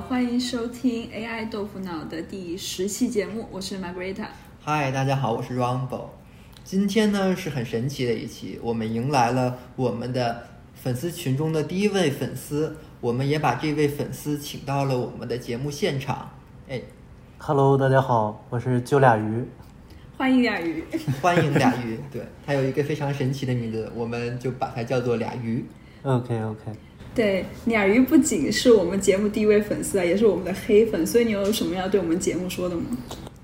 欢迎收听 AI 豆腐脑的第十期节目，我是 Margarita。嗨，大家好，我是 Rumble。今天呢是很神奇的一期，我们迎来了我们的粉丝群中的第一位粉丝，我们也把这位粉丝请到了我们的节目现场。哎，Hello，大家好，我是就俩鱼。欢迎俩鱼，欢迎俩鱼。对，它有一个非常神奇的名字，我们就把它叫做俩鱼。OK OK。对，鸟鱼不仅是我们节目第一位粉丝啊，也是我们的黑粉，所以你有什么要对我们节目说的吗？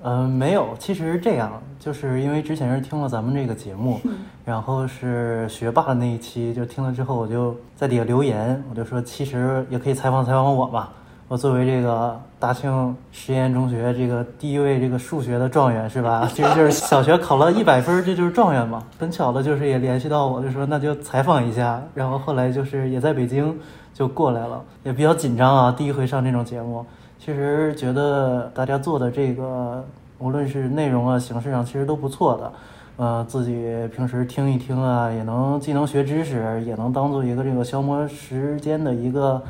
嗯，没有，其实这样，就是因为之前是听了咱们这个节目，然后是学霸的那一期，就听了之后，我就在底下留言，我就说，其实也可以采访采访我嘛。我作为这个大庆实验中学这个第一位这个数学的状元是吧？其实就是小学考了一百分，这就是状元嘛。很巧的就是也联系到我，就说那就采访一下。然后后来就是也在北京就过来了，也比较紧张啊，第一回上这种节目。其实觉得大家做的这个无论是内容啊、形式上，其实都不错的。呃，自己平时听一听啊，也能既能学知识，也能当做一个这个消磨时间的一个。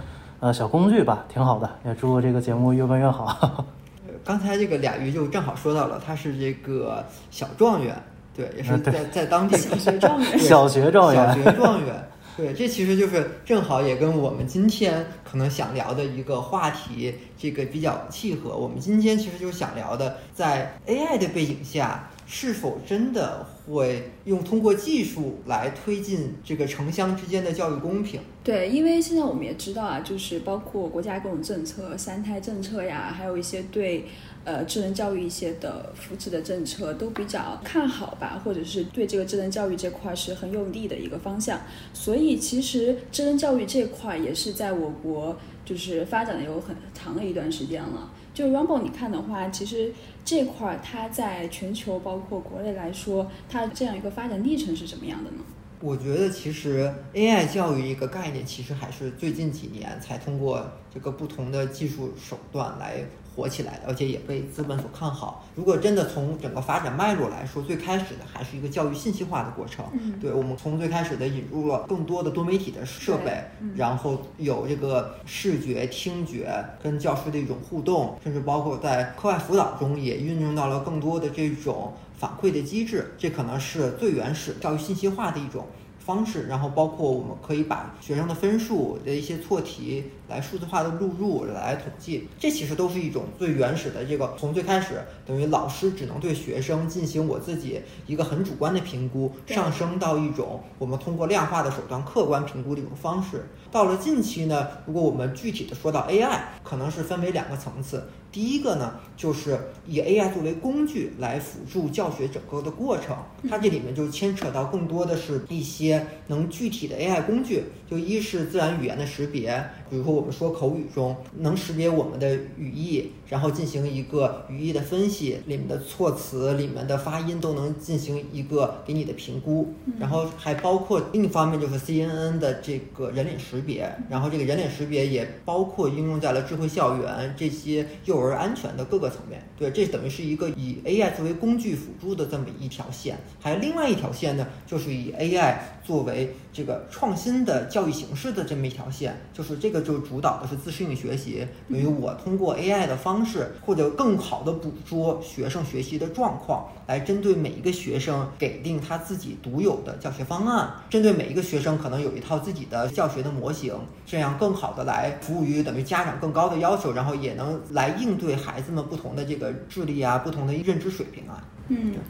呃，小工具吧，挺好的，也祝这个节目越办越好。刚才这个俩鱼就正好说到了，他是这个小状元，对，也是在在当地小学状元，小学状元，小学状元，对，这其实就是正好也跟我们今天可能想聊的一个话题这个比较契合。我们今天其实就是想聊的，在 AI 的背景下。是否真的会用通过技术来推进这个城乡之间的教育公平？对，因为现在我们也知道啊，就是包括国家各种政策，三胎政策呀，还有一些对呃智能教育一些的扶持的政策都比较看好吧，或者是对这个智能教育这块是很有利的一个方向。所以其实智能教育这块也是在我国就是发展的有很长的一段时间了。就 Rumble，你看的话，其实这块儿它在全球包括国内来说，它这样一个发展历程是什么样的呢？我觉得其实 AI 教育一个概念，其实还是最近几年才通过这个不同的技术手段来。火起来的，而且也被资本所看好。如果真的从整个发展脉络来说，最开始的还是一个教育信息化的过程。嗯，对我们从最开始的引入了更多的多媒体的设备，然后有这个视觉、听觉跟教师的一种互动，甚至包括在课外辅导中也运用到了更多的这种反馈的机制。这可能是最原始教育信息化的一种。方式，然后包括我们可以把学生的分数的一些错题来数字化的录入来统计，这其实都是一种最原始的这个从最开始等于老师只能对学生进行我自己一个很主观的评估，上升到一种我们通过量化的手段客观评估的一种方式。到了近期呢，如果我们具体的说到 AI，可能是分为两个层次。第一个呢，就是以 AI 作为工具来辅助教学整个的过程，它这里面就牵扯到更多的是一些能具体的 AI 工具，就一是自然语言的识别，比如说我们说口语中能识别我们的语义，然后进行一个语义的分析，里面的措辞、里面的发音都能进行一个给你的评估，然后还包括另一方面就是 CNN 的这个人脸识别，然后这个人脸识别也包括应用在了智慧校园这些幼。儿安全的各个层面，对，这等于是一个以 AI 作为工具辅助的这么一条线。还有另外一条线呢，就是以 AI 作为这个创新的教育形式的这么一条线，就是这个就主导的是自适应学习，等于我通过 AI 的方式，或者更好的捕捉学生学习的状况，来针对每一个学生给定他自己独有的教学方案，针对每一个学生可能有一套自己的教学的模型，这样更好的来服务于等于家长更高的要求，然后也能来应。对孩子们不同的这个智力啊，不同的认知水平啊，嗯，对，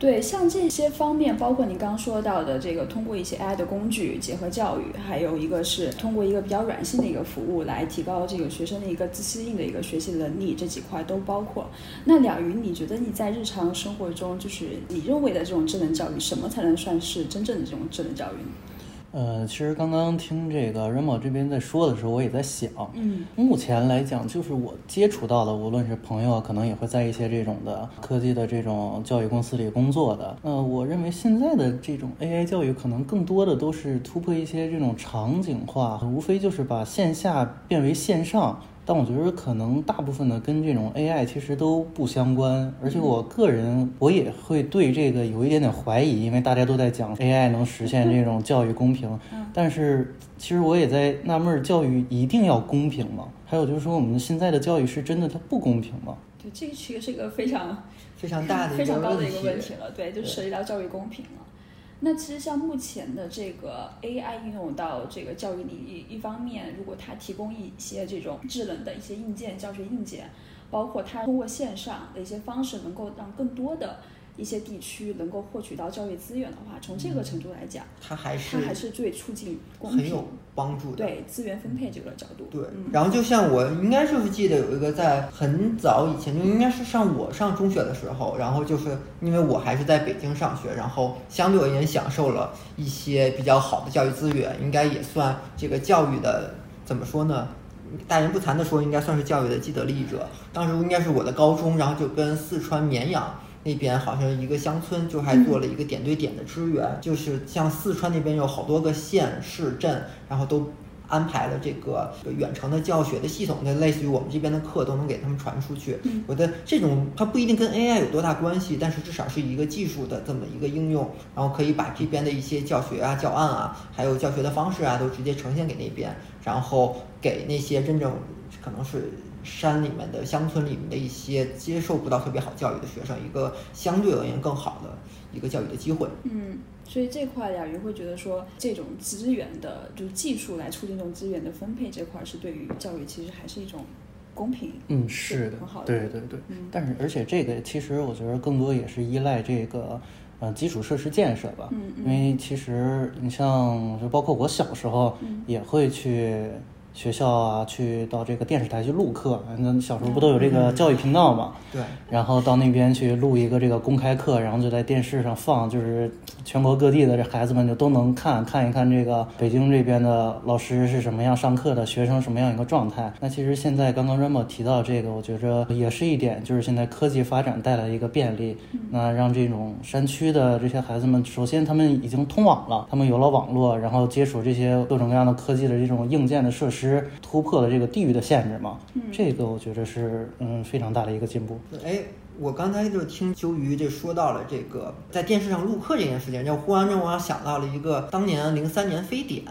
对像这些方面，包括你刚说到的这个，通过一些 AI 的工具结合教育，还有一个是通过一个比较软性的一个服务来提高这个学生的一个自适应的一个学习能力，这几块都包括。那两云，你觉得你在日常生活中，就是你认为的这种智能教育，什么才能算是真正的这种智能教育呢？呃，其实刚刚听这个 Remo 这边在说的时候，我也在想，嗯，目前来讲，就是我接触到的，无论是朋友，可能也会在一些这种的科技的这种教育公司里工作的。那，我认为现在的这种 AI 教育，可能更多的都是突破一些这种场景化，无非就是把线下变为线上。但我觉得可能大部分的跟这种 AI 其实都不相关，而且我个人我也会对这个有一点点怀疑，因为大家都在讲 AI 能实现这种教育公平，但是其实我也在纳闷，教育一定要公平吗？还有就是说，我们现在的教育是真的它不公平吗？对，这个其实是一个非常非常大的 非常高的一个问问题了，对，就涉及到教育公平了。那其实像目前的这个 AI 应用到这个教育领域，一方面，如果它提供一些这种智能的一些硬件、教学硬件，包括它通过线上的一些方式，能够让更多的一些地区能够获取到教育资源的话，从这个程度来讲，它还是它还是最促进公平很有帮助的。对资源分配这个角度。对嗯，然后就像我应该就是记得有一个在很早以前，就应该是上我上中学的时候，然后就是因为我还是在北京上学，然后相对而言享受了一些比较好的教育资源，应该也算这个教育的怎么说呢？大言不惭的说，应该算是教育的既得利益者。当时应该是我的高中，然后就跟四川绵阳。那边好像一个乡村就还做了一个点对点的支援，就是像四川那边有好多个县市镇，然后都安排了这个远程的教学的系统，那类似于我们这边的课都能给他们传出去。我的这种它不一定跟 AI 有多大关系，但是至少是一个技术的这么一个应用，然后可以把这边的一些教学啊、教案啊，还有教学的方式啊，都直接呈现给那边，然后给那些真正可能是。山里面的乡村里面的一些接受不到特别好教育的学生，一个相对而言更好的一个教育的机会。嗯，所以这块雅云会觉得说，这种资源的，就是技术来促进这种资源的分配这块，是对于教育其实还是一种公平。嗯，是的很好，的。对对对。嗯但是而且这个其实我觉得更多也是依赖这个呃基础设施建设吧。嗯嗯因为其实你像就包括我小时候嗯也会去。学校啊，去到这个电视台去录课，那小时候不都有这个教育频道嘛？对，然后到那边去录一个这个公开课，然后就在电视上放，就是全国各地的这孩子们就都能看看一看这个北京这边的老师是什么样上课的，学生什么样一个状态。那其实现在刚刚 Ramo 提到这个，我觉着也是一点，就是现在科技发展带来一个便利，那让这种山区的这些孩子们，首先他们已经通网了，他们有了网络，然后接触这些各种各样的科技的这种硬件的设施，突破了这个地域的限制嘛。这个我觉着是嗯非常大的一个进步。哎，我刚才就听秋鱼这说到了这个在电视上录课这件事情，就忽然让我想到了一个当年零三年非典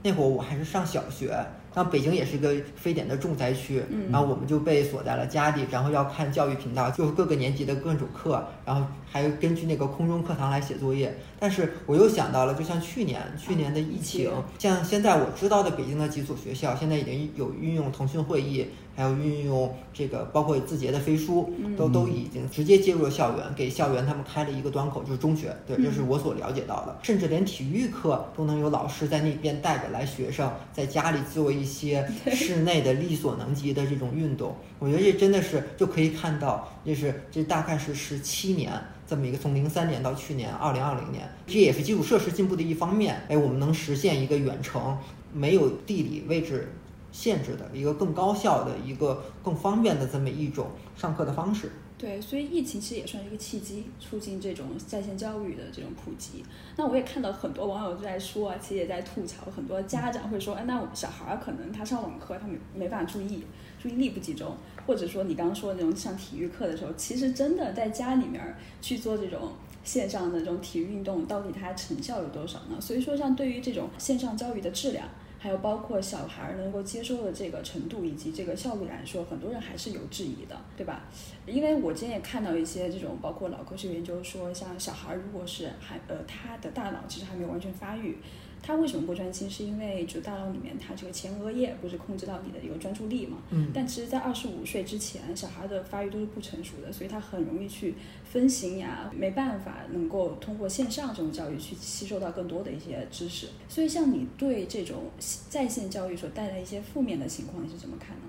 那会儿，我还是上小学，然后北京也是一个非典的重灾区，嗯然后我们就被锁在了家里，然后要看教育频道，就各个年级的各种课，然后还根据那个空中课堂来写作业。但是我又想到了，就像去年去年的疫情，像现在我知道的北京的几所学校，现在已经有运用腾讯会议，还有运用这个包括字节的飞书，都都已经直接接入了校园，给校园他们开了一个端口，就是中学，对，这是我所了解到的。甚至连体育课都能有老师在那边带着来学生在家里做一些室内的力所能及的这种运动。我觉得这真的是就可以看到，这是这大概是十七年。这么一个从零三年到去年二零二零年，这也是基础设施进步的一方面。哎，我们能实现一个远程没有地理位置限制的一个更高效的一个更方便的这么一种上课的方式。对，所以疫情其实也算是一个契机，促进这种在线教育的这种普及。那我也看到很多网友都在说啊，其实也在吐槽，很多家长会说，哎，那我小孩儿可能他上网课他没没法注意，注意力不集中，或者说你刚刚说的那种上体育课的时候，其实真的在家里面去做这种线上的这种体育运动，到底它成效有多少呢？所以说，像对于这种线上教育的质量。还有包括小孩儿能够接收的这个程度以及这个效率来说，很多人还是有质疑的，对吧？因为我今天也看到一些这种，包括脑科学研究说，像小孩儿如果是还呃他的大脑其实还没有完全发育，他为什么不专心？是因为就大脑里面他这个前额叶不是控制到你的一个专注力嘛？嗯但其实，在二十五岁之前，小孩的发育都是不成熟的，所以他很容易去分心呀，没办法能够通过线上这种教育去吸收到更多的一些知识。所以，像你对这种在线教育所带来一些负面的情况，你是怎么看呢？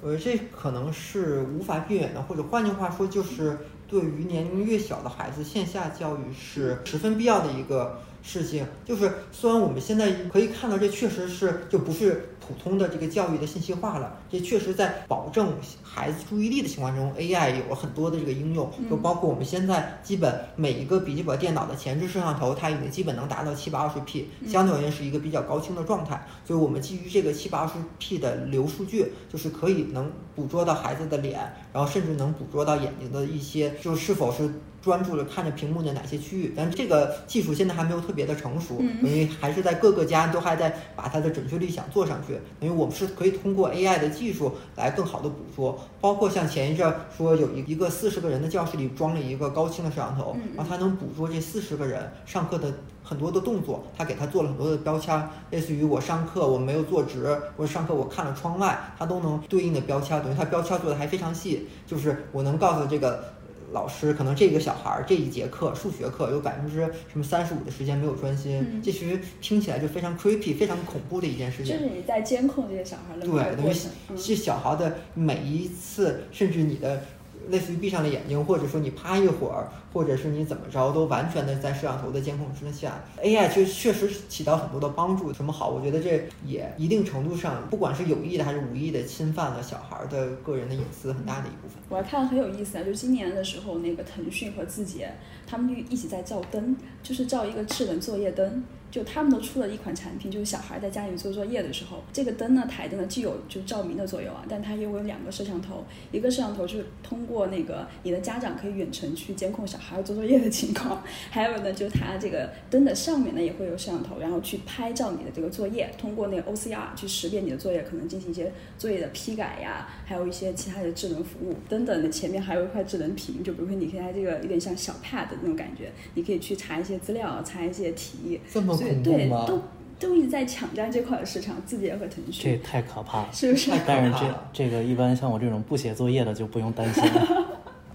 呃，这可能是无法避免的，或者换句话说，就是对于年龄越小的孩子，线下教育是十分必要的一个事情。就是虽然我们现在可以看到，这确实是就不是。普通的这个教育的信息化了，这确实在保证孩子注意力的情况中，AI 有了很多的这个应用，就包括我们现在基本每一个笔记本电脑的前置摄像头，它已经基本能达到七百二十 P，相对而言是一个比较高清的状态。所以我们基于这个七百二十 P 的流数据，就是可以能捕捉到孩子的脸，然后甚至能捕捉到眼睛的一些，就是是否是。专注的看着屏幕的哪些区域，但这个技术现在还没有特别的成熟，因为还是在各个家都还在把它的准确率想做上去。因为我们是可以通过 AI 的技术来更好的捕捉，包括像前一阵说有一一个四十个人的教室里装了一个高清的摄像头，然后它能捕捉这四十个人上课的很多的动作，它给他做了很多的标签，类似于我上课我没有坐直，或者上课我看了窗外，它都能对应的标签，等于它标签做的还非常细，就是我能告诉这个。老师可能这个小孩儿这一节课数学课有百分之什么三十五的时间没有专心，这其实听起来就非常 creepy，非常恐怖的一件事情。就是你在监控这些小孩的对，等于是小孩的每一次，甚至你的。类似于闭上了眼睛，或者说你趴一会儿，或者是你怎么着，都完全的在摄像头的监控之下。AI 确确实起到很多的帮助。什么好？我觉得这也一定程度上，不管是有意的还是无意的，侵犯了小孩的个人的隐私很大的一部分。我还看很有意思啊，就今年的时候，那个腾讯和字节他们就一起在照灯，就是照一个智能作业灯。就他们都出了一款产品，就是小孩在家里做作业的时候，这个灯呢，台灯呢，既有就照明的作用啊，但它又有两个摄像头，一个摄像头是通过那个你的家长可以远程去监控小孩做作业的情况，还有呢，就是它这个灯的上面呢也会有摄像头，然后去拍照你的这个作业，通过那个 OCR 去识别你的作业，可能进行一些作业的批改呀，还有一些其他的智能服务等等的。前面还有一块智能屏，就比如说你现在这个有点像小 Pad 那种感觉，你可以去查一些资料，查一些题。这么对，都都一直在抢占这块市场，字节和腾讯，这太可怕了，是不是？但是这这个一般像我这种不写作业的就不用担心了。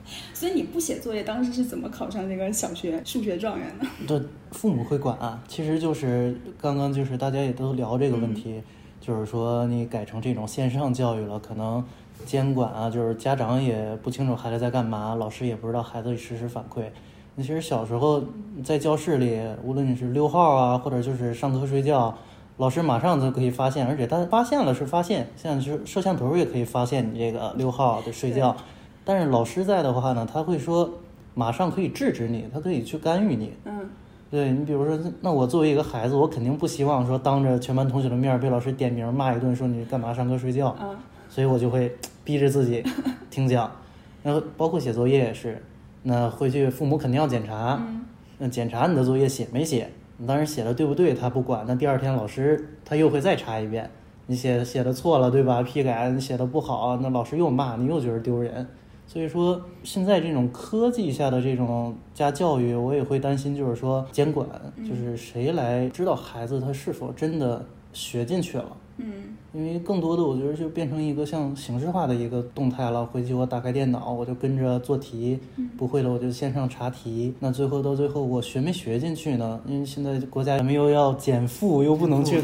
所以你不写作业，当时是怎么考上这个小学数学状元的？这父母会管啊，其实就是刚刚就是大家也都聊这个问题，就是说你改成这种线上教育了，可能监管啊，就是家长也不清楚孩子在干嘛，老师也不知道孩子实时反馈。那其实小时候在教室里，无论你是溜号啊，或者就是上课睡觉，老师马上就可以发现，而且他发现了是发现，像是摄像头也可以发现你这个溜号的睡觉。但是老师在的话呢，他会说马上可以制止你，他可以去干预你。嗯，对你比如说，那我作为一个孩子，我肯定不希望说当着全班同学的面被老师点名骂一顿，说你干嘛上课睡觉。嗯，所以我就会 逼着自己听讲，然后包括写作业也是。那回去父母肯定要检查，那检查你的作业写没写？你当时写的对不对？他不管。那第二天老师他又会再查一遍，你写写的错了，对吧？批改你写的不好，那老师又骂你，又觉得丢人。所以说，现在这种科技下的这种加教育，我也会担心，就是说监管，就是谁来知道孩子他是否真的学进去了？嗯。因为更多的，我觉得就变成一个像形式化的一个动态了。回去我打开电脑，我就跟着做题，不会了我就线上查题。那最后到最后，我学没学进去呢？因为现在国家咱们又要减负，又不能去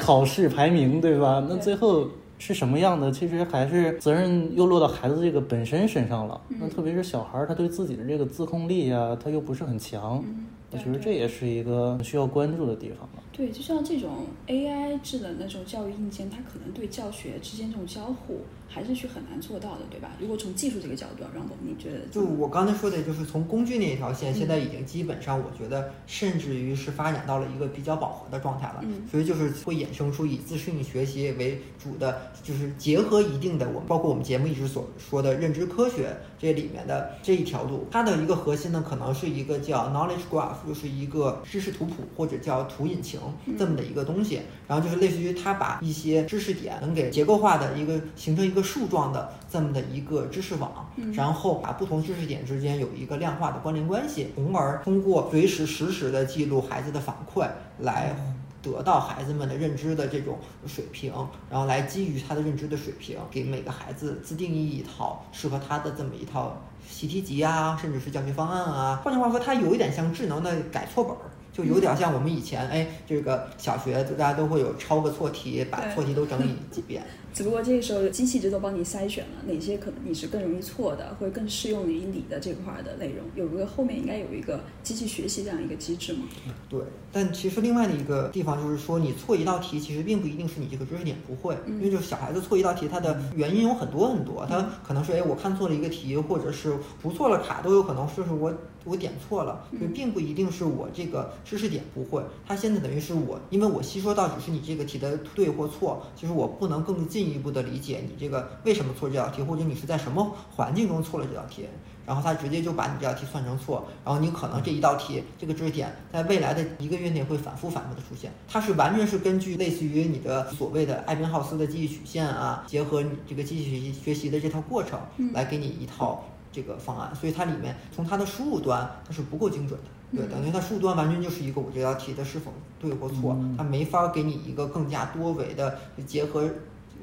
考试排名，对吧？那最后是什么样的？其实还是责任又落到孩子这个本身身上了。那特别是小孩儿，他对自己的这个自控力啊，他又不是很强。我觉得这也是一个需要关注的地方吧。对，就像这种 AI 智能那种教育硬件，它可能对教学之间这种交互。还是去很难做到的，对吧？如果从技术这个角度，让我你觉得？就我刚才说的，就是从工具那一条线，现在已经基本上，我觉得甚至于是发展到了一个比较饱和的状态了。嗯。所以就是会衍生出以自适应学习为主的，就是结合一定的我们包括我们节目一直所说的认知科学这里面的这一条路。它的一个核心呢，可能是一个叫 knowledge graph，就是一个知识图谱或者叫图引擎这么的一个东西。然后就是类似于他把一些知识点能给结构化的一个形成一个。个树状的这么的一个知识网，然后把不同知识点之间有一个量化的关联关系，从而通过随时实时的记录孩子的反馈，来得到孩子们的认知的这种水平，然后来基于他的认知的水平，给每个孩子自定义一套适合他的这么一套习题集啊，甚至是教学方案啊。换句话说，它有一点像智能的改错本儿。就有点像我们以前，哎，这个小学大家都会有抄个错题，把错题都整理几遍。只不过这个时候机器就都帮你筛选了哪些可能你是更容易错的，会更适用于你的这块的内容。有一个后面应该有一个机器学习这样一个机制嘛？对，但其实另外的一个地方就是说，你错一道题其实并不一定是你这个知识点不会，因为就是小孩子错一道题，他的原因有很多很多，他可能是哎我看错了一个题，或者是不错了卡，都有可能，就是我我点错了，就并不一定是我这个知识点不会，它现在等于是我，因为我吸收到只是你这个题的对或错，其实我不能更进一步的理解你这个为什么错这道题，或者你是在什么环境中错了这道题。然后他直接就把你这道题算成错，然后你可能这一道题这个知识点在未来的一个月内会反复反复的出现，它是完全是根据类似于你的所谓的艾宾浩斯的记忆曲线啊，结合你这个机器学习学习的这套过程来给你一套这个方案，所以它里面从它的输入端它是不够精准的，对，等于它输入端完全就是一个我这道题的是否对或错，它没法给你一个更加多维的结合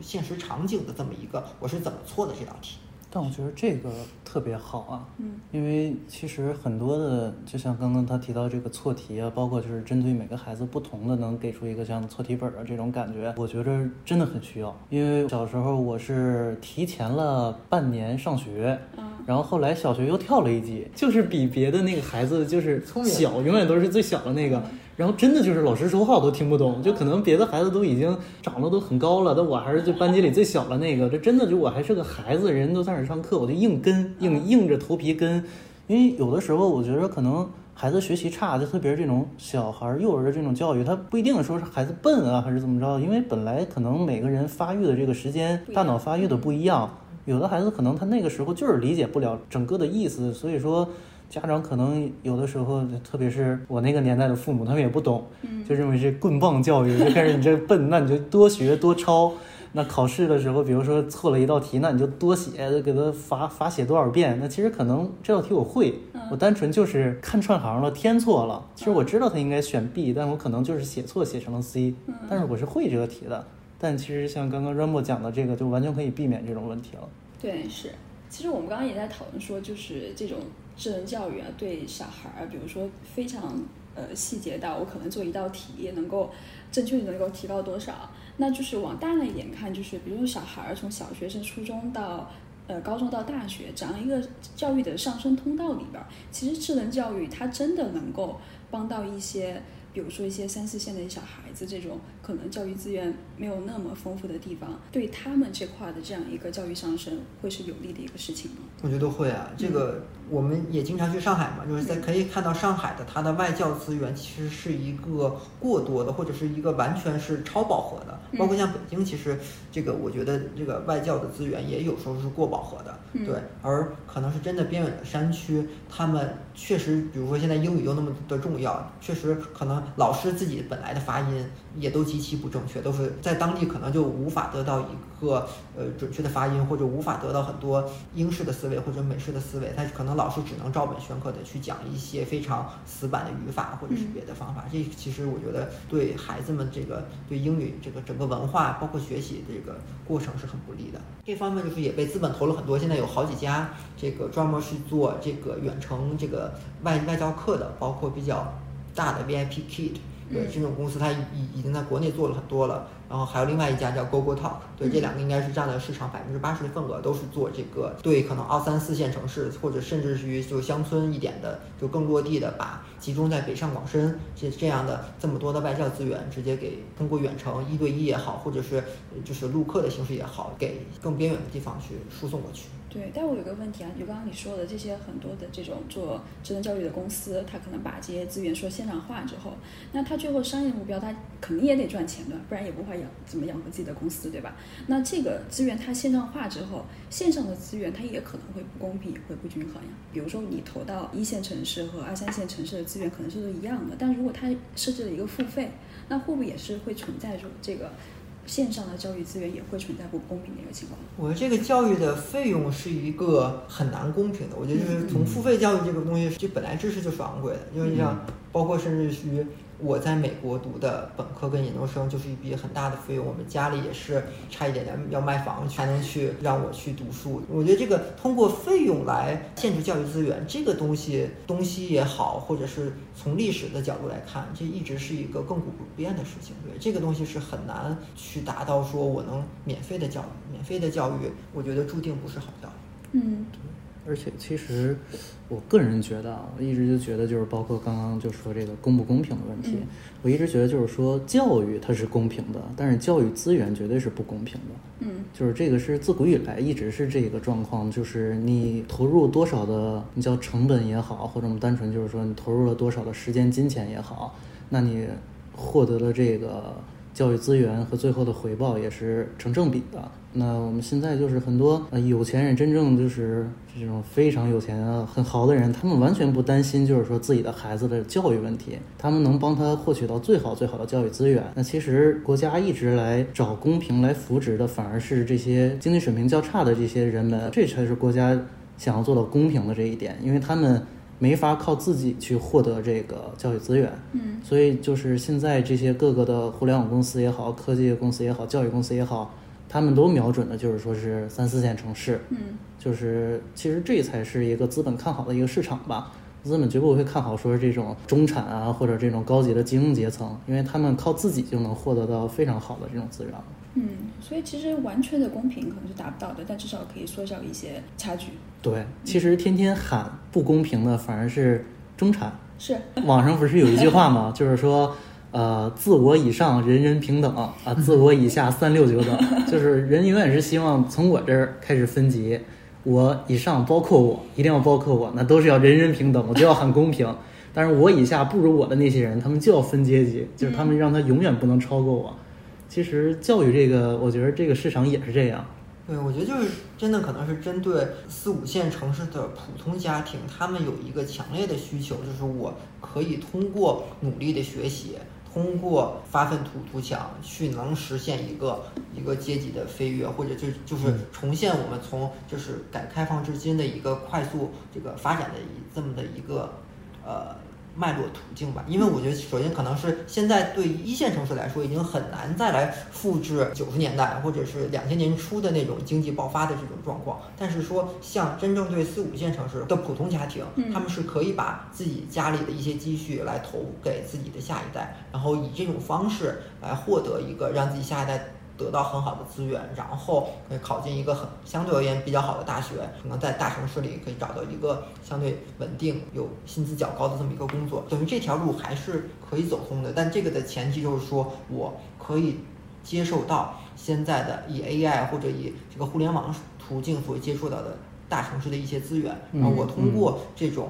现实场景的这么一个我是怎么错的这道题。但我觉得这个特别好啊，嗯，因为其实很多的，就像刚刚他提到这个错题啊，包括就是针对每个孩子不同的，能给出一个像错题本啊这种感觉，我觉着真的很需要。因为小时候我是提前了半年上学，然后后来小学又跳了一级，就是比别的那个孩子就是小，永远都是最小的那个。然后真的就是老师说话我都听不懂，就可能别的孩子都已经长得都很高了，但我还是就班级里最小的那个。这真的就我还是个孩子，人都在那上课，我就硬跟，硬硬着头皮跟。因为有的时候我觉得可能孩子学习差，就特别是这种小孩儿幼儿的这种教育，他不一定说是孩子笨啊，还是怎么着。因为本来可能每个人发育的这个时间，大脑发育的不一样，有的孩子可能他那个时候就是理解不了整个的意思，所以说。家长可能有的时候，特别是我那个年代的父母，他们也不懂，就认为是棍棒教育，就开始你这笨，那你就多学多抄。那考试的时候，比如说错了一道题，那你就多写，给他罚罚写多少遍。那其实可能这道题我会，我单纯就是看串行了，填错了。其实我知道他应该选 B，但我可能就是写错，写成了 C。但是我是会这个题的。但其实像刚刚 Rambo 讲的这个，就完全可以避免这种问题了。对，是。其实我们刚刚也在讨论说，就是这种。智能教育啊，对小孩儿，比如说非常呃细节到我可能做一道题能够正确率能够提高多少，那就是往大了一点看，就是比如说小孩儿从小学生、初中到呃高中到大学这样一个教育的上升通道里边，其实智能教育它真的能够帮到一些。比如说一些三四线的小孩子，这种可能教育资源没有那么丰富的地方，对他们这块的这样一个教育上升，会是有利的一个事情吗？我觉得会啊，这个我们也经常去上海嘛，就是在可以看到上海的它的外教资源其实是一个过多的，或者是一个完全是超饱和的。包括像北京，其实这个我觉得这个外教的资源也有时候是过饱和的，对。而可能是真的边远的山区，他们确实，比如说现在英语又那么的重要，确实可能。老师自己本来的发音也都极其不正确，都是在当地可能就无法得到一个呃准确的发音，或者无法得到很多英式的思维或者美式的思维。他可能老师只能照本宣科的去讲一些非常死板的语法或者是别的方法。这其实我觉得对孩子们这个对英语这个整个文化包括学习这个过程是很不利的。这方面就是也被资本投了很多，现在有好几家这个专门是做这个远程这个外外教课的，包括比较。大的 VIP Kid，对这种公司，它已已经在国内做了很多了。然后还有另外一家叫 Google Talk，对这两个应该是占了市场百分之八十的份额，都是做这个对可能二三四线城市或者甚至是于就乡村一点的，就更落地的，把集中在北上广深这这样的这么多的外教资源，直接给通过远程一对一也好，或者是就是录课的形式也好，给更边远的地方去输送过去。对，但我有个问题啊，就刚刚你说的这些很多的这种做智能教育的公司，他可能把这些资源说线上化之后，那他最后商业目标他肯定也得赚钱的，不然也不会养怎么养活自己的公司，对吧？那这个资源它线上化之后，线上的资源它也可能会不公平，会不均衡呀。比如说你投到一线城市和二三线城市的资源可能是一样的，但如果它设置了一个付费，那会不会也是会存在着这个？线上的教育资源也会存在不公平的一个情况。我觉得这个教育的费用是一个很难公平的。我觉得就是从付费教育这个东西，就本来知识就是昂贵的，因为你像包括甚至于我在美国读的本科跟研究生就是一笔很大的费用，我们家里也是差一点点要卖房才能去让我去读书。我觉得这个通过费用来限制教育资源，这个东西东西也好，或者是从历史的角度来看，这一直是一个亘古不变的事情。对这个东西是很难去达到说我能免费的教育，免费的教育，我觉得注定不是好教育。嗯。而且其实，我个人觉得啊，我一直就觉得就是包括刚刚就说这个公不公平的问题，我一直觉得就是说教育它是公平的，但是教育资源绝对是不公平的。嗯，就是这个是自古以来一直是这个状况，就是你投入多少的，你叫成本也好，或者我们单纯就是说你投入了多少的时间金钱也好，那你获得的这个教育资源和最后的回报也是成正比的。那我们现在就是很多呃有钱人，真正就是这种非常有钱啊、很豪的人，他们完全不担心，就是说自己的孩子的教育问题，他们能帮他获取到最好最好的教育资源。那其实国家一直来找公平来扶植的，反而是这些经济水平较差的这些人们，这才是国家想要做到公平的这一点，因为他们没法靠自己去获得这个教育资源。嗯，所以就是现在这些各个的互联网公司也好，科技公司也好，教育公司也好。他们都瞄准的就是说是三四线城市，嗯，就是其实这才是一个资本看好的一个市场吧。资本绝不会看好说这种中产啊或者这种高级的精英阶层，因为他们靠自己就能获得到非常好的这种资源。嗯，所以其实完全的公平可能是达不到的，但至少可以缩小一些差距。对，其实天天喊不公平的反而是中产。是，网上不是有一句话吗？就是说。呃，自我以上人人平等啊，自我以下三六九等，就是人永远是希望从我这儿开始分级，我以上包括我，一定要包括我，那都是要人人平等，我就要很公平。但是我以下不如我的那些人，他们就要分阶级，就是他们让他永远不能超过我。其实教育这个，我觉得这个市场也是这样。对，我觉得就是真的可能是针对四五线城市的普通家庭，他们有一个强烈的需求，就是我可以通过努力的学习。通过发愤图图强去能实现一个一个阶级的飞跃，或者就就是重现我们从就是改革开放至今的一个快速这个发展的一这么的一个呃。脉络途径吧，因为我觉得首先可能是现在对一线城市来说已经很难再来复制九十年代或者是两千年初的那种经济爆发的这种状况。但是说像真正对四五线城市的普通家庭，他们是可以把自己家里的一些积蓄来投给自己的下一代，然后以这种方式来获得一个让自己下一代。得到很好的资源，然后可以考进一个很相对而言比较好的大学，可能在大城市里可以找到一个相对稳定、有薪资较高的这么一个工作，等于这条路还是可以走通的。但这个的前提就是说，我可以接受到现在的以 AI 或者以这个互联网途径所接触到的大城市的一些资源，然后我通过这种。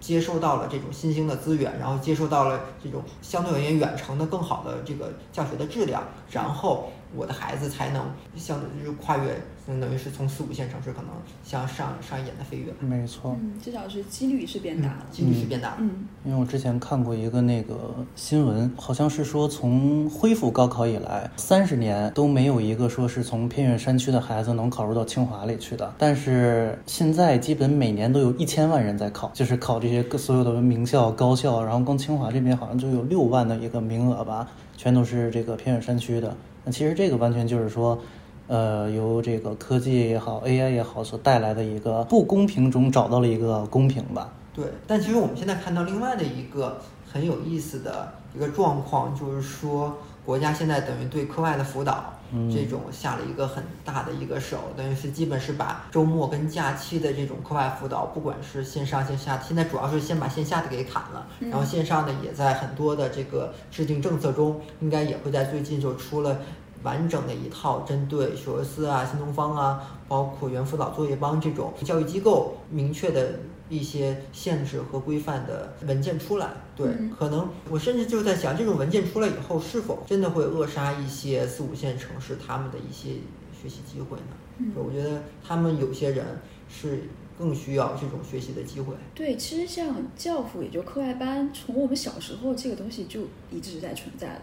接收到了这种新兴的资源，然后接收到了这种相对而言远程的更好的这个教学的质量，然后我的孩子才能相对于跨越。相当于是从四五线城市可能向上上一点的飞跃，没错，嗯，至少是几率是变大了，几率是变大了，嗯，因为我之前看过一个那个新闻，好像是说从恢复高考以来，三十年都没有一个说是从偏远山区的孩子能考入到清华里去的，但是现在基本每年都有一千万人在考，就是考这些各所有的名校高校，然后光清华这边好像就有六万的一个名额吧，全都是这个偏远山区的，那其实这个完全就是说。呃，由这个科技也好，AI 也好所带来的一个不公平中找到了一个公平吧？对。但其实我们现在看到另外的一个很有意思的一个状况，就是说国家现在等于对课外的辅导这种下了一个很大的一个手，等于是基本是把周末跟假期的这种课外辅导，不管是线上线下，现在主要是先把线下的给砍了，然后线上呢也在很多的这个制定政策中，应该也会在最近就出了。完整的一套针对学而思啊、新东方啊，包括猿辅导作业帮这种教育机构明确的一些限制和规范的文件出来。对，可能我甚至就在想，这种文件出来以后，是否真的会扼杀一些四五线城市他们的一些学习机会呢？我觉得他们有些人是更需要这种学习的机会。对，其实像教辅也就课外班，从我们小时候这个东西就一直在存在的，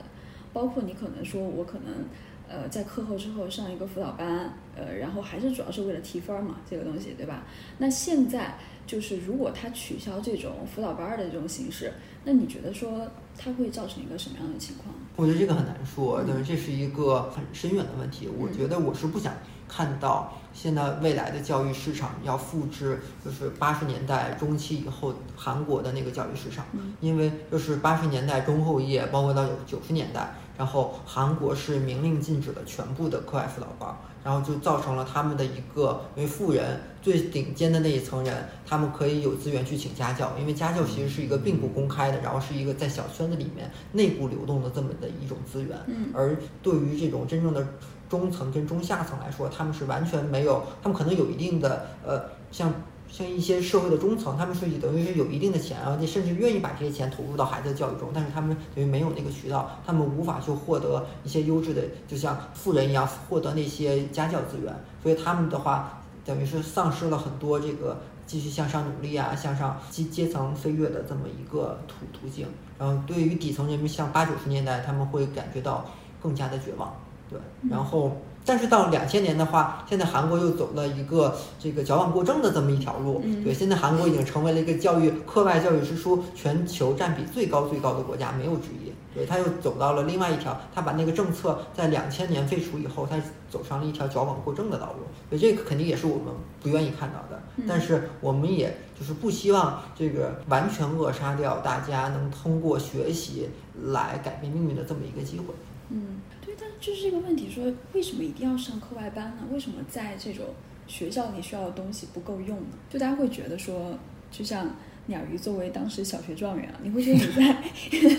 包括你可能说我可能。呃，在课后之后上一个辅导班，呃，然后还是主要是为了提分嘛，这个东西，对吧？那现在就是如果他取消这种辅导班的这种形式，那你觉得说它会造成一个什么样的情况？我觉得这个很难说，对，这是一个很深远的问题。我觉得我是不想看到现在未来的教育市场要复制，就是八十年代中期以后韩国的那个教育市场，因为就是八十年代中后叶，包括到九九十年代。然后韩国是明令禁止了全部的课外辅导班，然后就造成了他们的一个因为富人最顶尖的那一层人，他们可以有资源去请家教，因为家教其实是一个并不公开的，然后是一个在小圈子里面内部流动的这么的一种资源。嗯。而对于这种真正的中层跟中下层来说，他们是完全没有，他们可能有一定的呃像。像一些社会的中层，他们是等于是有一定的钱啊，甚至愿意把这些钱投入到孩子的教育中，但是他们等于没有那个渠道，他们无法去获得一些优质的，就像富人一样获得那些家教资源，所以他们的话等于是丧失了很多这个继续向上努力啊，向上阶阶层飞跃的这么一个途途径。然后对于底层人民，像八九十年代，他们会感觉到更加的绝望，对，然后。但是到两千年的话，现在韩国又走了一个这个矫枉过正的这么一条路。对，现在韩国已经成为了一个教育课外教育支出全球占比最高最高的国家，没有之一。对，他又走到了另外一条，他把那个政策在两千年废除以后，他走上了一条矫枉过正的道路。所以这个肯定也是我们不愿意看到的。但是我们也就是不希望这个完全扼杀掉大家能通过学习来改变命运的这么一个机会。嗯。但就是这个问题，说为什么一定要上课外班呢？为什么在这种学校里需要的东西不够用呢？就大家会觉得说，就像鸟鱼作为当时小学状元啊，你会觉得你在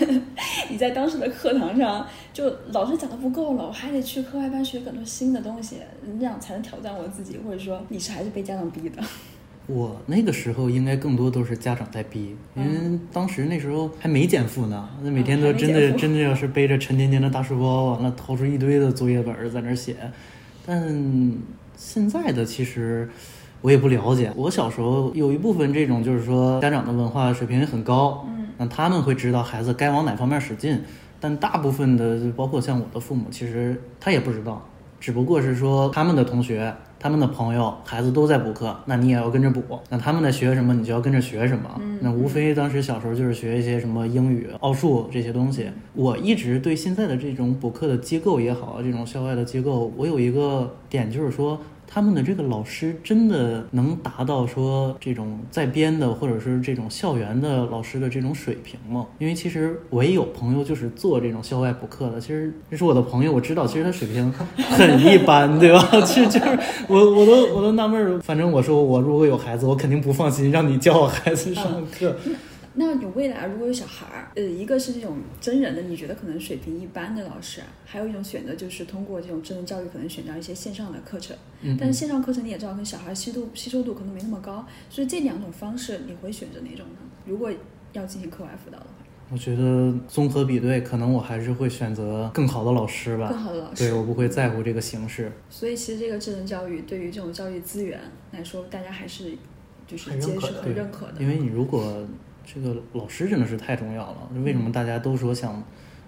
你在当时的课堂上，就老师讲的不够了，我还得去课外班学很多新的东西，那样才能挑战我自己，或者说你是还是被家长逼的？我那个时候应该更多都是家长在逼，因为当时那时候还没减负呢，那每天都真的真的要是背着沉甸甸的大书包，完了掏出一堆的作业本在那写。但现在的其实我也不了解。我小时候有一部分这种就是说家长的文化水平也很高，嗯，那他们会知道孩子该往哪方面使劲。但大部分的，包括像我的父母，其实他也不知道，只不过是说他们的同学。他们的朋友孩子都在补课，那你也要跟着补。那他们在学什么，你就要跟着学什么。那无非当时小时候就是学一些什么英语、奥数这些东西。我一直对现在的这种补课的机构也好，这种校外的机构，我有一个点就是说。他们的这个老师真的能达到说这种在编的或者是这种校园的老师的这种水平吗？因为其实我也有朋友就是做这种校外补课的，其实这是我的朋友，我知道其实他水平 很一般，对吧？其实就是我我都我都纳闷儿，反正我说我如果有孩子，我肯定不放心让你教我孩子上课。那你未来如果有小孩儿，呃，一个是这种真人的，你觉得可能水平一般的老师，还有一种选择就是通过这种智能教育，可能选择一些线上的课程。嗯。但是线上课程你也知道，跟小孩吸度吸收度可能没那么高，所以这两种方式你会选择哪种呢？如果要进行课外辅导的话，我觉得综合比对，可能我还是会选择更好的老师吧。更好的老师。对我不会在乎这个形式。所以其实这个智能教育对于这种教育资源来说，大家还是就是接受和认可的。因为你如果。这个老师真的是太重要了。为什么大家都说想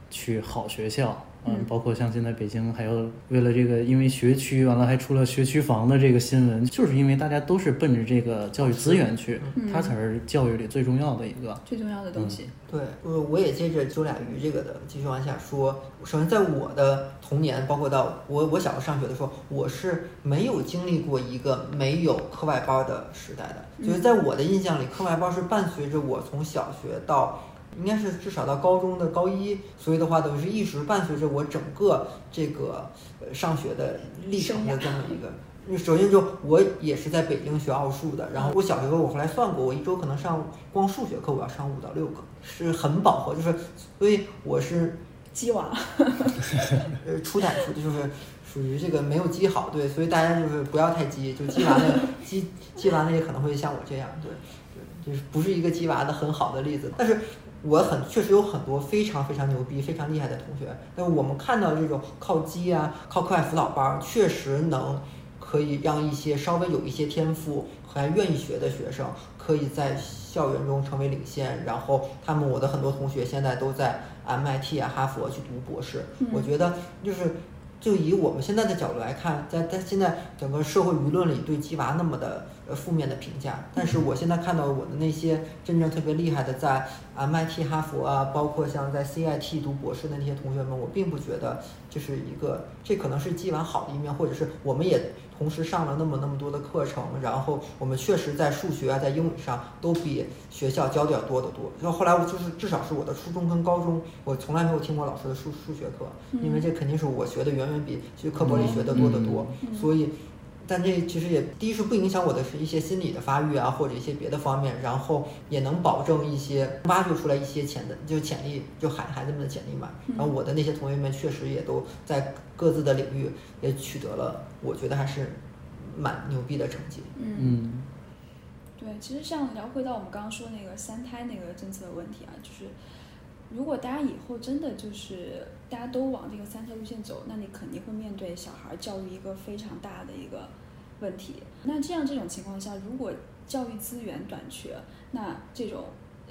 去好学校？嗯，包括像现在北京还有为了这个，因为学区完了还出了学区房的这个新闻，就是因为大家都是奔着这个教育资源去，它才是教育里最重要的一个最重要的东西。对，呃，我也接着周俩鱼这个的继续往下说。首先，在我的童年，包括到我我小时候上学的时候，我是没有经历过一个没有课外班的时代的。就是在我的印象里，课外班是伴随着我从小学到。应该是至少到高中的高一，所以的话等于是一直伴随着我整个这个呃上学的历程的这么一个。首先就我也是在北京学奥数的，然后我小学时候我后来算过，我一周可能上光数学课我要上五到六个，是很饱和，就是所以我是鸡娃，呃初代出就是属于这个没有鸡好，对，所以大家就是不要太鸡，就鸡娃的鸡鸡娃呢也可能会像我这样，对对，就是不是一个鸡娃的很好的例子，但是。我很确实有很多非常非常牛逼、非常厉害的同学。那我们看到这种靠机啊、靠课外辅导班，确实能可以让一些稍微有一些天赋还愿意学的学生，可以在校园中成为领先。然后他们，我的很多同学现在都在 MIT 啊、哈佛去读博士。我觉得就是就以我们现在的角度来看，在在现在整个社会舆论里对鸡娃那么的呃负面的评价，但是我现在看到我的那些真正特别厉害的，在 MIT、哈佛啊，包括像在 CIT 读博士的那些同学们，我并不觉得这是一个，这可能是鸡娃好的一面，或者是我们也同时上了那么那么多的课程，然后我们确实在数学啊，在英语上都比学校教的要多得多。然后后来我就是至少是我的初中跟高中，我从来没有听过老师的数数学课，因为这肯定是我学的远远比去课本里学的多得多，所以。但这其实也，第一是不影响我的是一些心理的发育啊，或者一些别的方面，然后也能保证一些挖掘出来一些潜的就潜力，就孩孩子们的潜力嘛。然后我的那些同学们确实也都在各自的领域也取得了，我觉得还是蛮牛逼的成绩。嗯，对，其实像聊回到我们刚刚说那个三胎那个政策的问题啊，就是如果大家以后真的就是大家都往这个三条路线走，那你肯定会面对小孩教育一个非常大的一个问题。那这样这种情况下，如果教育资源短缺，那这种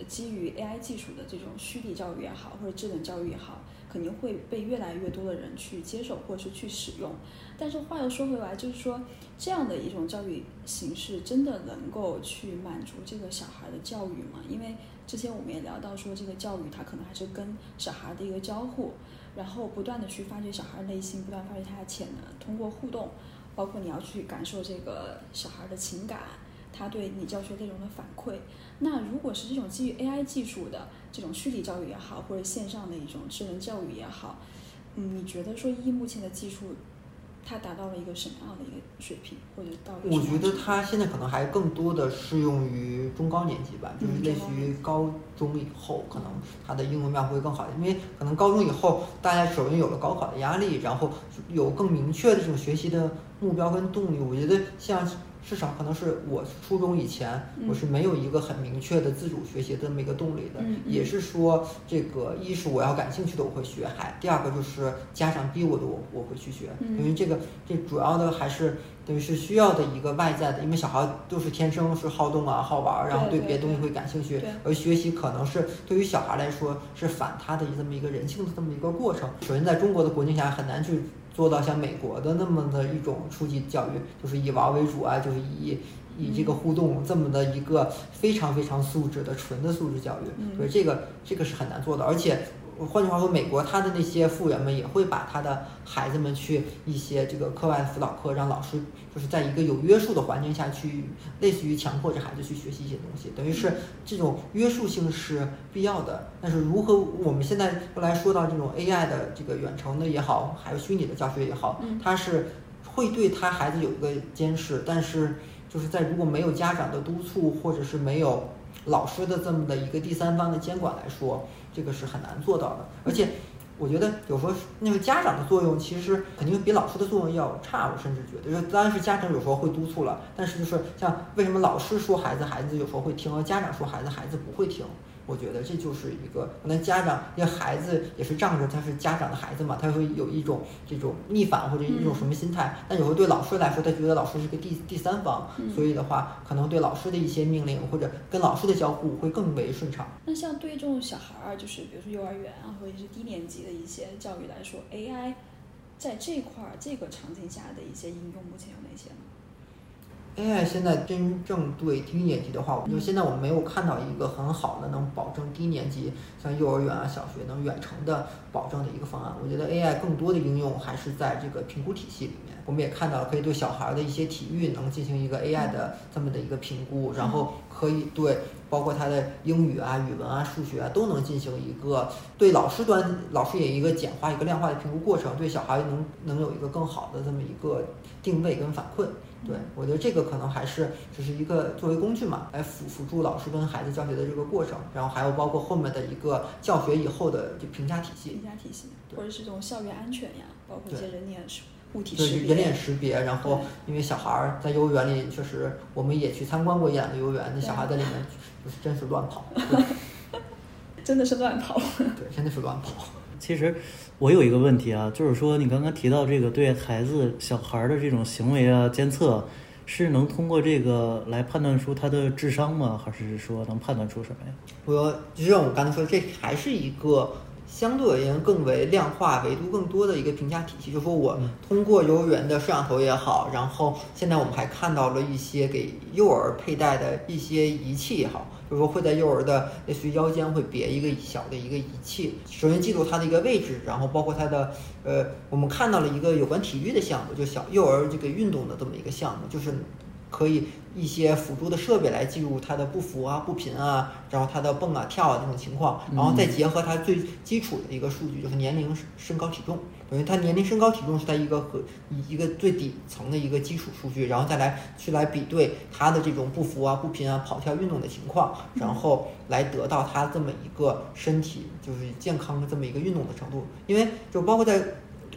基于 AI 技术的这种虚拟教育也好，或者智能教育也好，肯定会被越来越多的人去接受或者是去使用。但是话又说回来，就是说这样的一种教育形式真的能够去满足这个小孩的教育吗？因为之前我们也聊到说，这个教育它可能还是跟小孩的一个交互，然后不断的去发掘小孩内心，不断发掘他的潜能，通过互动，包括你要去感受这个小孩的情感，他对你教学内容的反馈。那如果是这种基于 AI 技术的这种虚拟教育也好，或者线上的一种智能教育也好，嗯，你觉得说依目前的技术？它达到了一个什么样的一个水平，或者到？我觉得它现在可能还更多的适用于中高年级吧，就是类似于高中以后，可能它的应用面会更好，因为可能高中以后大家首先有了高考的压力，然后有更明确的这种学习的目标跟动力。我觉得像。至少可能是我初中以前，我是没有一个很明确的自主学习的这么一个动力的。也是说，这个一是我要感兴趣的我会学，还第二个就是家长逼我的我我会去学。因为这个这主要的还是等于是需要的一个外在的，因为小孩都是天生是好动啊、好玩，然后对别的东西会感兴趣。而学习可能是对于小孩来说是反他的这么一个人性的这么一个过程。首先在中国的国境下很难去。做到像美国的那么的一种初级教育，就是以玩为主啊，就是以以这个互动这么的一个非常非常素质的纯的素质教育，所以这个这个是很难做的，而且。换句话说，美国他的那些富人们也会把他的孩子们去一些这个课外辅导课，让老师就是在一个有约束的环境下去，类似于强迫着孩子去学习一些东西，等于是这种约束性是必要的。但是如何我们现在后来说到这种 AI 的这个远程的也好，还有虚拟的教学也好，它是会对他孩子有一个监视，但是就是在如果没有家长的督促，或者是没有老师的这么的一个第三方的监管来说。这个是很难做到的，而且我觉得有时候那个家长的作用其实肯定比老师的作用要差，我甚至觉得，就是当然是家长有时候会督促了，但是就是像为什么老师说孩子，孩子有时候会听，而家长说孩子，孩子不会听。我觉得这就是一个，可能家长因为孩子也是仗着他是家长的孩子嘛，他会有一种这种逆反或者一种什么心态。但有时候对老师来说，他觉得老师是个第第三方，所以的话，可能对老师的一些命令或者跟老师的交互会更为顺畅。那像对这种小孩儿，就是比如说幼儿园啊，或者是低年级的一些教育来说，AI 在这块儿这个场景下的一些应用，目前有哪些呢？？AI 现在真正对低年级的话，就现在我们没有看到一个很好的能保证低年级像幼儿园啊、小学能远程的保证的一个方案。我觉得 AI 更多的应用还是在这个评估体系里面。我们也看到了，可以对小孩的一些体育能进行一个 AI 的这么的一个评估，然后可以对包括他的英语啊、语文啊、数学啊都能进行一个对老师端老师也一个简化、一个量化的评估过程，对小孩能能有一个更好的这么一个定位跟反馈。对，我觉得这个可能还是只是一个作为工具嘛，来辅辅助老师跟孩子教学的这个过程，然后还有包括后面的一个教学以后的就评价体系，评价体系，或者是这种校园安全呀，包括一些人脸物体识别，人脸识别。然后因为小孩儿在幼儿园里，确实我们也去参观过一两个幼儿园，那小孩在里面就是真是乱跑，真的是乱跑，对，真的是乱跑。其实。我有一个问题啊，就是说你刚刚提到这个对孩子、小孩的这种行为啊监测，是能通过这个来判断出他的智商吗？还是说能判断出什么呀？我就像我刚才说，这还是一个相对而言更为量化、维度更多的一个评价体系。就说我通过幼儿园的摄像头也好，然后现在我们还看到了一些给幼儿佩戴的一些仪器也好，就是说会在幼儿的类似于腰间会别一个小的一个仪器，首先记录它的一个位置，然后包括它的呃，我们看到了一个有关体育的项目，就小幼儿这个运动的这么一个项目，就是。可以一些辅助的设备来记录他的步幅啊、步频啊，然后他的蹦啊、跳啊这种情况，然后再结合他最基础的一个数据，就是年龄、身高、体重，等于他年龄、身高、体重是在一个和一个最底层的一个基础数据，然后再来去来比对他的这种步幅啊、步频啊、跑跳运动的情况，然后来得到他这么一个身体就是健康的这么一个运动的程度，因为就包括在。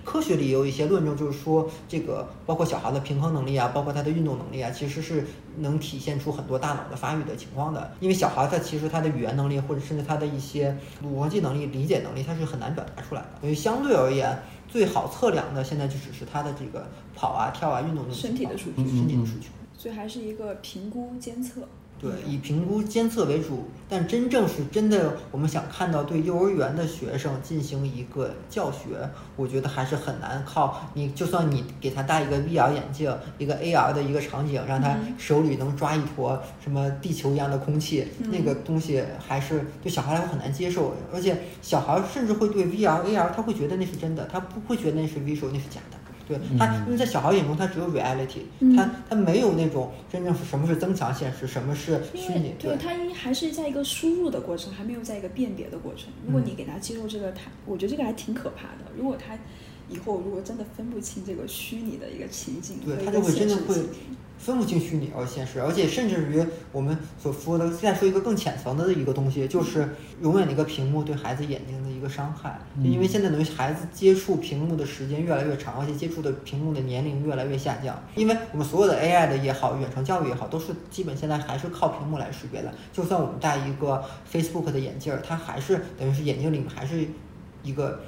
科学里也有一些论证，就是说这个包括小孩的平衡能力啊，包括他的运动能力啊，其实是能体现出很多大脑的发育的情况的。因为小孩他其实他的语言能力或者甚至他的一些逻辑能力、理解能力，他是很难表达出来的。所以相对而言，最好测量的现在就只是他的这个跑啊、跳啊、运动的身体的数据，身体的数据。所以还是一个评估监测。对，以评估监测为主，但真正是真的，我们想看到对幼儿园的学生进行一个教学，我觉得还是很难靠你。就算你给他戴一个 VR 眼镜，一个 AR 的一个场景，让他手里能抓一坨什么地球一样的空气，那个东西还是对小孩来说很难接受。而且小孩甚至会对 VR、AR，他会觉得那是真的，他不会觉得那是 visual，那是假的。对他，因为在小孩眼中，他只有 reality，他他没有那种真正是什么是增强现实，什么是虚拟。对他应还是在一个输入的过程，还没有在一个辨别的过程。如果你给他接受这个，他我觉得这个还挺可怕的。如果他以后如果真的分不清这个虚拟的一个情景，对他就会真的会。分不清虚拟和现实，而且甚至于我们所说的，再说一个更浅层的一个东西，就是永远的一个屏幕对孩子眼睛的一个伤害。因为现在等于孩子接触屏幕的时间越来越长，而且接触的屏幕的年龄越来越下降。因为我们所有的 AI 的也好，远程教育也好，都是基本现在还是靠屏幕来识别的。就算我们戴一个 Facebook 的眼镜儿，它还是等于是眼睛里面还是一个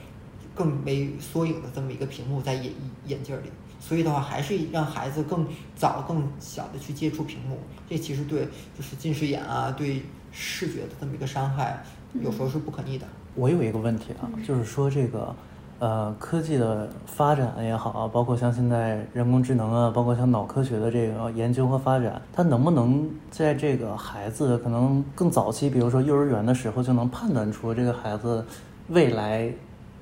更为缩影的这么一个屏幕在眼眼镜里。所以的话，还是让孩子更早、更小的去接触屏幕，这其实对就是近视眼啊，对视觉的这么一个伤害，有时候是不可逆的。我有一个问题啊，就是说这个，呃，科技的发展也好啊，包括像现在人工智能啊，包括像脑科学的这个研究和发展，它能不能在这个孩子可能更早期，比如说幼儿园的时候，就能判断出这个孩子未来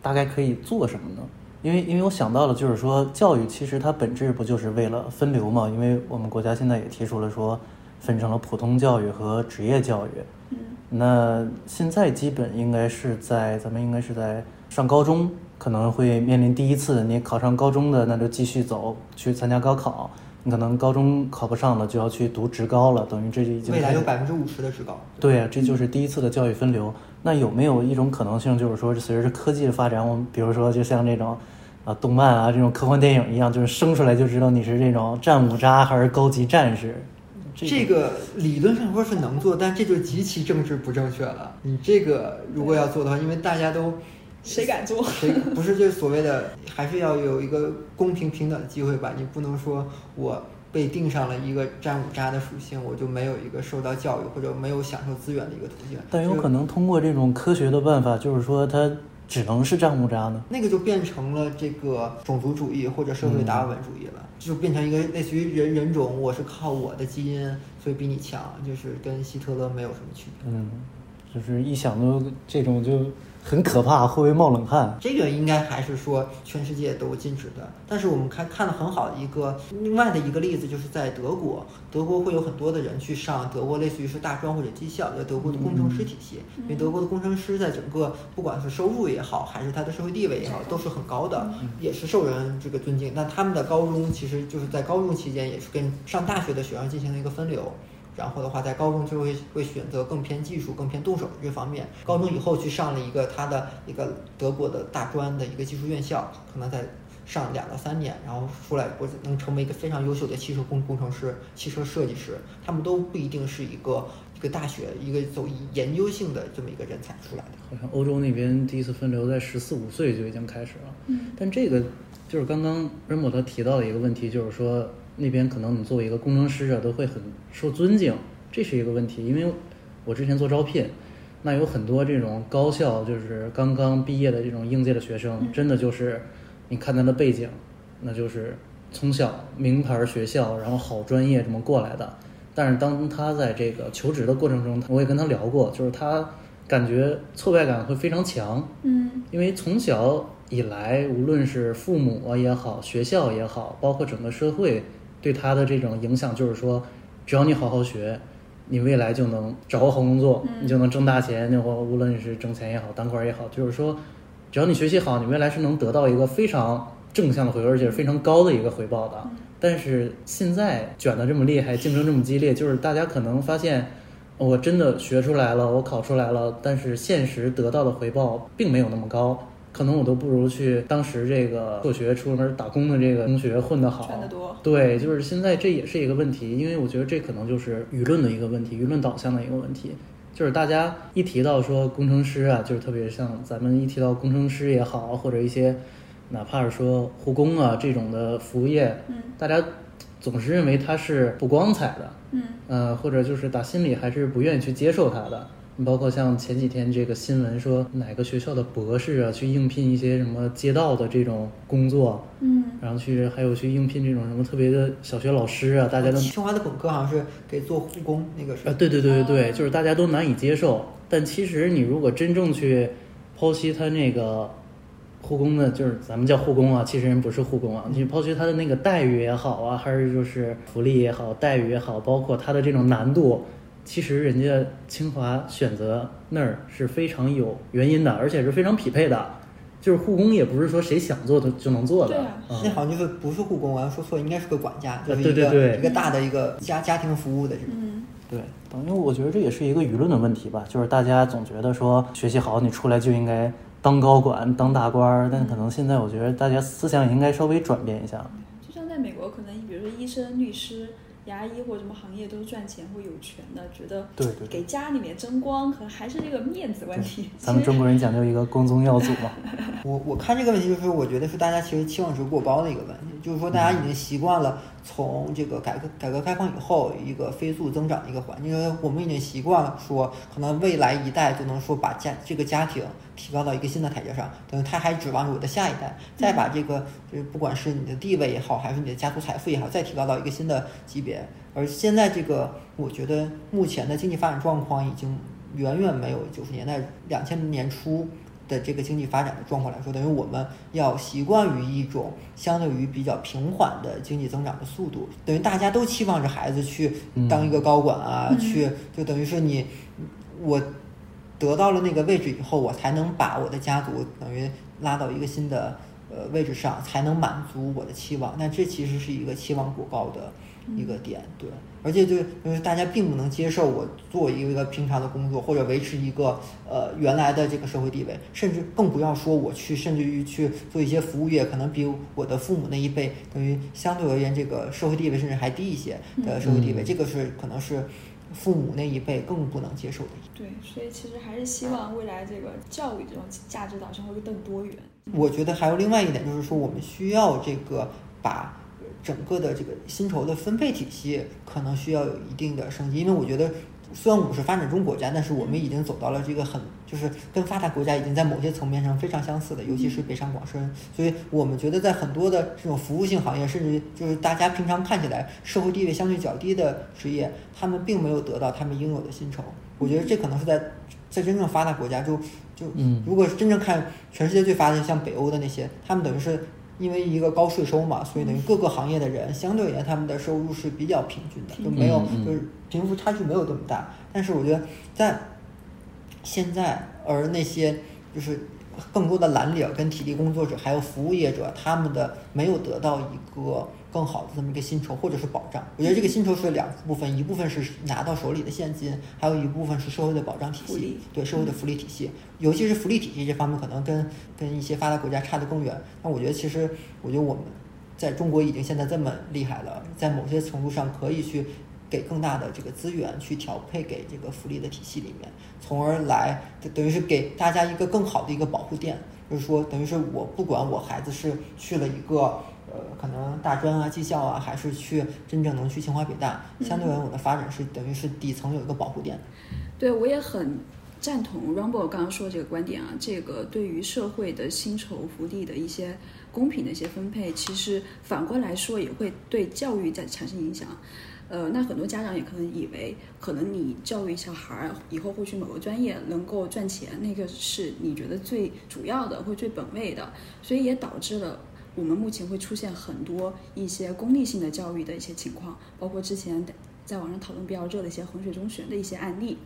大概可以做什么呢？因为，因为我想到了，就是说，教育其实它本质不就是为了分流嘛？因为我们国家现在也提出了说，分成了普通教育和职业教育。嗯。那现在基本应该是在咱们应该是在上高中，可能会面临第一次，你考上高中的那就继续走去参加高考。你可能高中考不上了，就要去读职高了，等于这就已经未来有百分之五十的职高。对呀，这就是第一次的教育分流。那有没有一种可能性，就是说，随着科技的发展，我们比如说，就像这种啊动漫啊这种科幻电影一样，就是生出来就知道你是这种战五渣还是高级战士？这个理论上说是能做，但这就极其政治不正确了。你这个如果要做的话，因为大家都谁敢做？谁不是就所谓的还是要有一个公平平等的机会吧？你不能说我。被定上了一个战五渣的属性，我就没有一个受到教育或者没有享受资源的一个途径。但有可能通过这种科学的办法，就是说它只能是战五渣呢？那个就变成了这个种族主义或者社会达尔文主义了，就变成一个类似于人人种，我是靠我的基因所以比你强，就是跟希特勒没有什么区别。嗯，就是一想到这种就。很可怕，会不会冒冷汗？这个应该还是说全世界都禁止的。但是我们看看的很好的一个另外的一个例子，就是在德国，德国会有很多的人去上德国类似于是大专或者技校，叫德国的工程师体系。因为德国的工程师在整个不管是收入也好，还是他的社会地位也好，都是很高的，也是受人这个尊敬。但他们的高中其实就是在高中期间也是跟上大学的学生进行了一个分流。然后的话，在高中就会会选择更偏技术、更偏动手这方面。高中以后去上了一个他的一个德国的大专的一个技术院校，可能在上两到三年，然后出来或者能成为一个非常优秀的汽车工工程师、汽车设计师。他们都不一定是一个一个大学一个走研究性的这么一个人才出来的。好像欧洲那边第一次分流在十四五岁就已经开始了。嗯，但这个就是刚刚任莫他提到的一个问题，就是说。那边可能你作为一个工程师啊，都会很受尊敬，这是一个问题。因为我之前做招聘，那有很多这种高校，就是刚刚毕业的这种应届的学生，真的就是你看他的背景，那就是从小名牌学校，然后好专业这么过来的。但是当他在这个求职的过程中，我也跟他聊过，就是他感觉挫败感会非常强，嗯因为从小以来，无论是父母啊也好，学校也好，包括整个社会对他的这种影响，就是说，只要你好好学，你未来就能找个好工作，你就能挣大钱，就或无论你是挣钱也好，当官也好，就是说，只要你学习好，你未来是能得到一个非常正向的回报，而且是非常高的一个回报的。但是现在卷的这么厉害，竞争这么激烈，就是大家可能发现，我真的学出来了，我考出来了，但是现实得到的回报并没有那么高，可能我都不如去当时这个辍学出门打工的这个同学混得好，赚得多对，就是现在这也是一个问题，因为我觉得这可能就是舆论的一个问题，舆论导向的一个问题。就是大家一提到说工程师啊，就是特别像咱们一提到工程师也好，或者一些哪怕是说护工啊这种的服务业，嗯大家总是认为它是不光彩的，嗯呃，或者就是打心里还是不愿意去接受它的。包括像前几天这个新闻说，哪个学校的博士啊，去应聘一些什么街道的这种工作，嗯然后去还有去应聘这种什么特别的小学老师啊，大家都清华的本科好像是给做护工，那个是啊，对对对对对，哦就是大家都难以接受。但其实你如果真正去剖析他那个护工的，就是咱们叫护工啊，其实人不是护工啊。你剖析他的那个待遇也好啊，还是就是福利也好，待遇也好，包括他的这种难度，其实人家清华选择那儿是非常有原因的，而且是非常匹配的。就是护工也不是说谁想做的就能做的对啊，嗯那好像就是不是护工，我要说错，应该是个管家，就是一对个对对一个大的一个家家庭服务的这种。嗯对，等于我觉得这也是一个舆论的问题吧，就是大家总觉得说学习好，你出来就应该当高管、当大官儿，但可能现在我觉得大家思想也应该稍微转变一下。就像在美国，可能比如说医生、律师、牙医或者什么行业都是赚钱或有权的，觉得对对对给家里面争光，可能还是这个面子问题。咱们中国人讲究一个光宗耀祖嘛，我我看这个问题，就是我觉得是大家其实期望值过高的一个问题，就是说大家已经习惯了从这个改革改革开放以后一个飞速增长的一个环境，因为我们已经习惯了说，可能未来一代就能说把家这个家庭提高到一个新的台阶上，等于他还指望着我的下一代再把这个就是不管是你的地位也好，还是你的家族财富也好，再提高到一个新的级别。而现在这个，我觉得目前的经济发展状况已经远远没有九十年代、两千年初的这个经济发展的状况来说，等于我们要习惯于一种相对于比较平缓的经济增长的速度，等于大家都期望着孩子去当一个高管啊，嗯去就等于是你我得到了那个位置以后，我才能把我的家族等于拉到一个新的呃位置上，才能满足我的期望。那这其实是一个期望过高的一个点，对。而且就就是大家并不能接受我做一个平常的工作，或者维持一个呃原来的这个社会地位，甚至更不要说我去甚至于去做一些服务业，可能比我的父母那一辈等于相对而言这个社会地位甚至还低一些的社会地位，嗯。这个是可能是父母那一辈更不能接受的对，所以其实还是希望未来这个教育这种价值导向会更多元。我觉得还有另外一点，就是说我们需要这个把整个的这个薪酬的分配体系可能需要有一定的升级，因为我觉得虽然我们是发展中国家，但是我们已经走到了这个很就是跟发达国家已经在某些层面上非常相似的，尤其是北上广深，所以我们觉得在很多的这种服务性行业，甚至就是大家平常看起来社会地位相对较低的职业，他们并没有得到他们应有的薪酬。我觉得这可能是在在真正发达国家就就嗯。如果是真正看全世界最发达的，像北欧的那些，他们等于是因为一个高税收嘛，所以等于各个行业的人相对而言他们的收入是比较平均的，就没有就是贫富差距没有这么大。但是我觉得在现在，而那些就是更多的蓝领跟体力工作者，还有服务业者，他们的没有得到一个更好的这么一个薪酬或者是保障。我觉得这个薪酬是两部分，一部分是拿到手里的现金，还有一部分是社会的保障体系，对社会的福利体系，尤其是福利体系这方面，可能跟跟一些发达国家差得更远。但我觉得其实，我觉得我们在中国已经现在这么厉害了，在某些程度上可以去给更大的这个资源去调配给这个福利的体系里面，从而来等于是给大家一个更好的一个保护垫，就是说等于是我不管我孩子是去了一个呃可能大专啊技校啊，还是去真正能去清华北大，相对而言我的发展是等于是底层有一个保护点。对我也很赞同 Rumble 刚刚说这个观点啊，这个对于社会的薪酬福利的一些公平的一些分配，其实反过来说也会对教育在产生影响。呃，那很多家长也可能以为，可能你教育小孩儿以后会去某个专业能够赚钱，那个是你觉得最主要的或最本位的，所以也导致了我们目前会出现很多一些功利性的教育的一些情况，包括之前在网上讨论比较热的一些衡水中学的一些案例。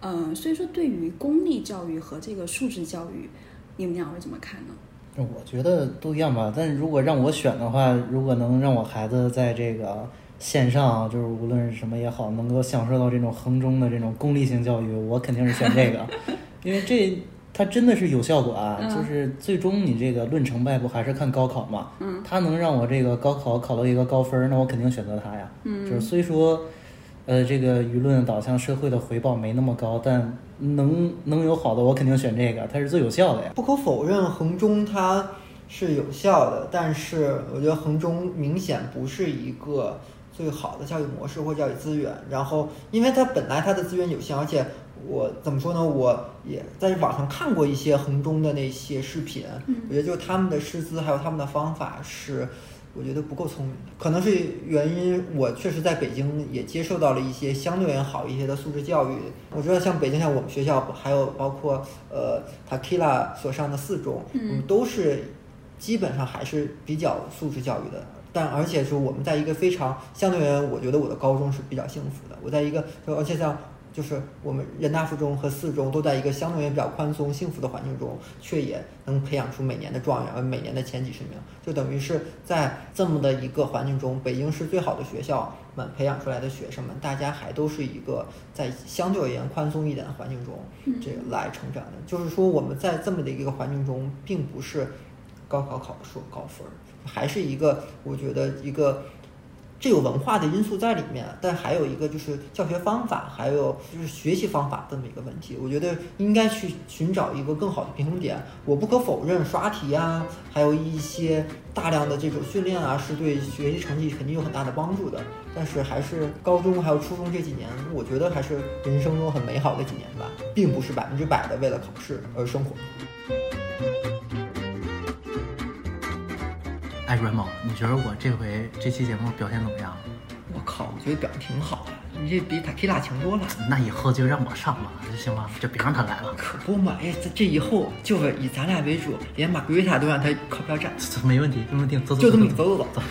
嗯，所以说对于公立教育和这个素质教育，你们两位怎么看呢？我觉得都一样吧，但如果让我选的话，如果能让我孩子在这个。线上就是无论是什么也好，能够享受到这种衡中的这种功利性教育，我肯定是选这个，因为这它真的是有效果啊！就是最终你这个论成败不还是看高考嘛？嗯，它能让我这个高考考到一个高分，那我肯定选择它呀。嗯，就是虽说，呃，这个舆论导向社会的回报没那么高，但能能有好的，我肯定选这个，它是最有效的呀。不可否认，衡中它是有效的，但是我觉得衡中明显不是一个。最好的教育模式或教育资源，然后因为它本来它的资源有限，而且我怎么说呢？我也在网上看过一些衡中的那些视频，我觉得就是他们的师资还有他们的方法是，我觉得不够聪明。可能是原因，我确实在北京也接受到了一些相对好一些的素质教育。我知道像北京像我们学校，还有包括呃 Takila 所上的四中，我们，都是基本上还是比较素质教育的。但而且是我们在一个非常相对而言，我觉得我的高中是比较幸福的。我在一个，而且像就是我们人大附中和四中都在一个相对也比较宽松、幸福的环境中，却也能培养出每年的状元，每年的前几十名。就等于是在这么的一个环境中，北京市最好的学校们培养出来的学生们，大家还都是一个在相对而言宽松一点的环境中，这个来成长的。就是说我们在这么的一个环境中，并不是高考考出高分。还是一个，我觉得一个，这有文化的因素在里面，但还有一个就是教学方法，还有就是学习方法这么一个问题。我觉得应该去寻找一个更好的平衡点。我不可否认刷题啊，还有一些大量的这种训练啊，是对学习成绩肯定有很大的帮助的。但是还是高中还有初中这几年，我觉得还是人生中很美好的几年吧，并不是百分之百的为了考试而生活。哎，阮某，你觉得我这回这期节目表现怎么样？我靠，我觉得表现挺好的，你这比塔提拉强多了。那以后就让我上吧，行吗？就别让他来了。可不嘛，哎，这这以后就是以咱俩为主，连马格丽塔都让他靠票站。没问题，这么定，走走就这么走走走走。